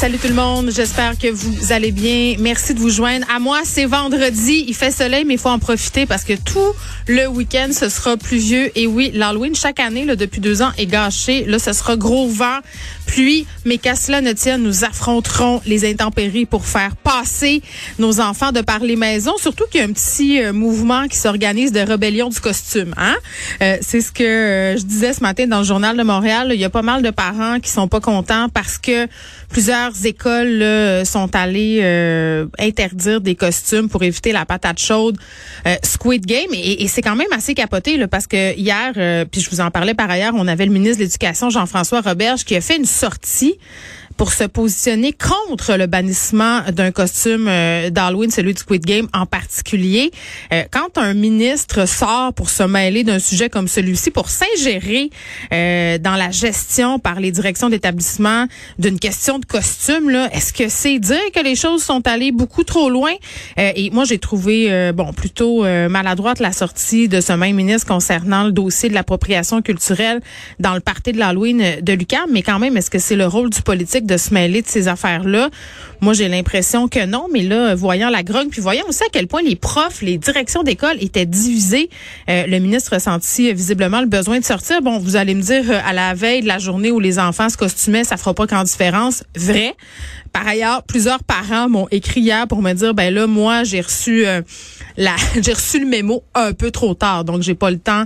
Salut tout le monde, j'espère que vous allez bien. Merci de vous joindre. À moi, c'est vendredi, il fait soleil, mais il faut en profiter parce que tout le week-end, ce sera pluvieux. Et oui, l'Halloween, chaque année, là, depuis deux ans, est gâché. Là, ce sera gros vent, pluie, mais qu'à cela ne tienne, nous affronterons les intempéries pour faire passer nos enfants de par les maisons. Surtout qu'il y a un petit euh, mouvement qui s'organise de rébellion du costume. Hein? Euh, c'est ce que euh, je disais ce matin dans le journal de Montréal. Il y a pas mal de parents qui sont pas contents parce que plusieurs écoles sont allées euh, interdire des costumes pour éviter la patate chaude euh, Squid Game et, c'est quand même assez capoté là, parce que hier, euh, puis je vous en parlais par ailleurs, on avait le ministre de l'Éducation Jean-François Roberge qui a fait une sortie pour se positionner contre le bannissement d'un costume d'Halloween, celui du Squid Game en particulier. quand un ministre sort pour se mêler d'un sujet comme celui-ci, pour s'ingérer dans la gestion par les directions d'établissement d'une question de costume, est-ce que c'est dire que les choses sont allées beaucoup trop loin? Euh, et moi, j'ai trouvé, euh, bon, plutôt euh, maladroite la sortie de ce même ministre concernant le dossier de l'appropriation culturelle dans le parti de l'Halloween de Lucas. Mais quand même, est-ce que c'est le rôle du politique de se mêler de ces affaires-là? Moi, j'ai l'impression que non. Mais là, voyant la grogne, puis voyant aussi à quel point les profs, les directions d'école étaient divisées, le ministre ressentit visiblement le besoin de sortir. Bon, vous allez me dire, à la veille de la journée où les enfants se costumaient, ça fera pas qu'en différence. Vrai. Par ailleurs, plusieurs parents m'ont écrit hier pour me dire ben là moi j'ai reçu euh, la j'ai reçu le mémo un peu trop tard. Donc j'ai pas le temps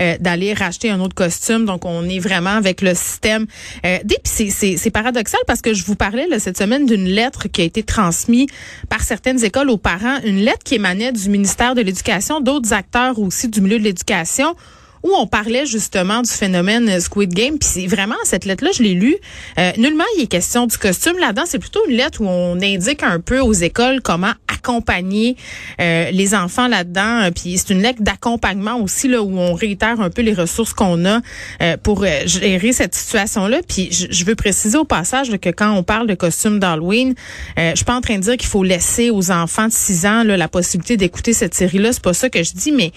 euh, d'aller racheter un autre costume. Donc on est vraiment avec le système. Euh, c'est c'est paradoxal parce que je vous parlais là, cette semaine d'une lettre qui a été transmise par certaines écoles aux parents, une lettre qui émanait du ministère de l'Éducation, d'autres acteurs aussi du milieu de l'éducation où on parlait justement du phénomène Squid Game. Puis vraiment cette lettre-là, je l'ai lue. Euh, nullement il est question du costume là-dedans. C'est plutôt une lettre où on indique un peu aux écoles comment accompagner euh, les enfants là-dedans. Puis c'est une lettre d'accompagnement aussi là où on réitère un peu les ressources qu'on a euh, pour gérer cette situation-là. Puis je, veux préciser au passage que quand on parle de costume d'Halloween, je suis pas en train de dire qu'il faut laisser aux enfants de 6 ans la possibilité d'écouter cette série-là. C'est pas ça que je dis, mais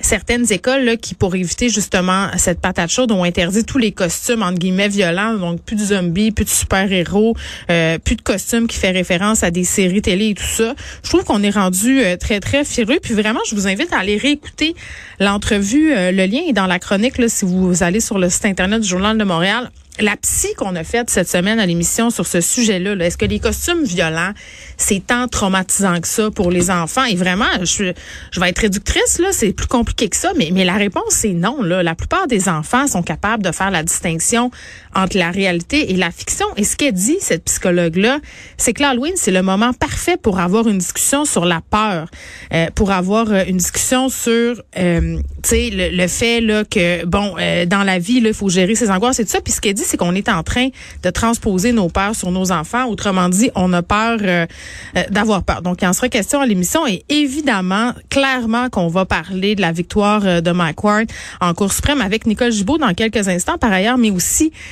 certaines écoles là, qui, pour éviter justement cette patate chaude, ont interdit tous les costumes entre guillemets violents, donc plus de zombies, plus de super-héros, euh, plus de costumes qui fait référence à des séries télé et tout ça. Je trouve qu'on est rendu euh, très très féreux. Puis vraiment, je vous invite à aller réécouter l'entrevue. Euh, le lien est dans la chronique là, si vous allez sur le site internet du Journal de Montréal la psy qu'on a faite cette semaine à l'émission sur ce sujet-là, -là, est ce que les costumes violents, c'est tant traumatisant que ça pour les enfants? Et vraiment, je, vais être réductrice, là, c'est plus compliqué que ça, mais, la réponse, c'est non. Là. La plupart des enfants sont capables de faire la distinction entre la réalité et la fiction. Et ce qu'elle dit, cette psychologue-là, c'est que l'Halloween, c'est le moment parfait pour avoir une discussion sur la peur, euh, pour avoir euh, une discussion sur, euh, le, le, fait là que, bon, euh, dans la vie, il faut gérer ses angoisses et tout ça. Puis ce qu'elle dit, c'est qu'on est en train de transposer nos peurs sur nos enfants. Autrement dit, on a peur euh, euh, d'avoir peur. Donc, il en sera question à l'émission et évidemment, clairement qu'on va parler de la victoire euh, de Mike Ward en Cour suprême avec Nicole Gibault dans quelques instants par ailleurs, mais aussi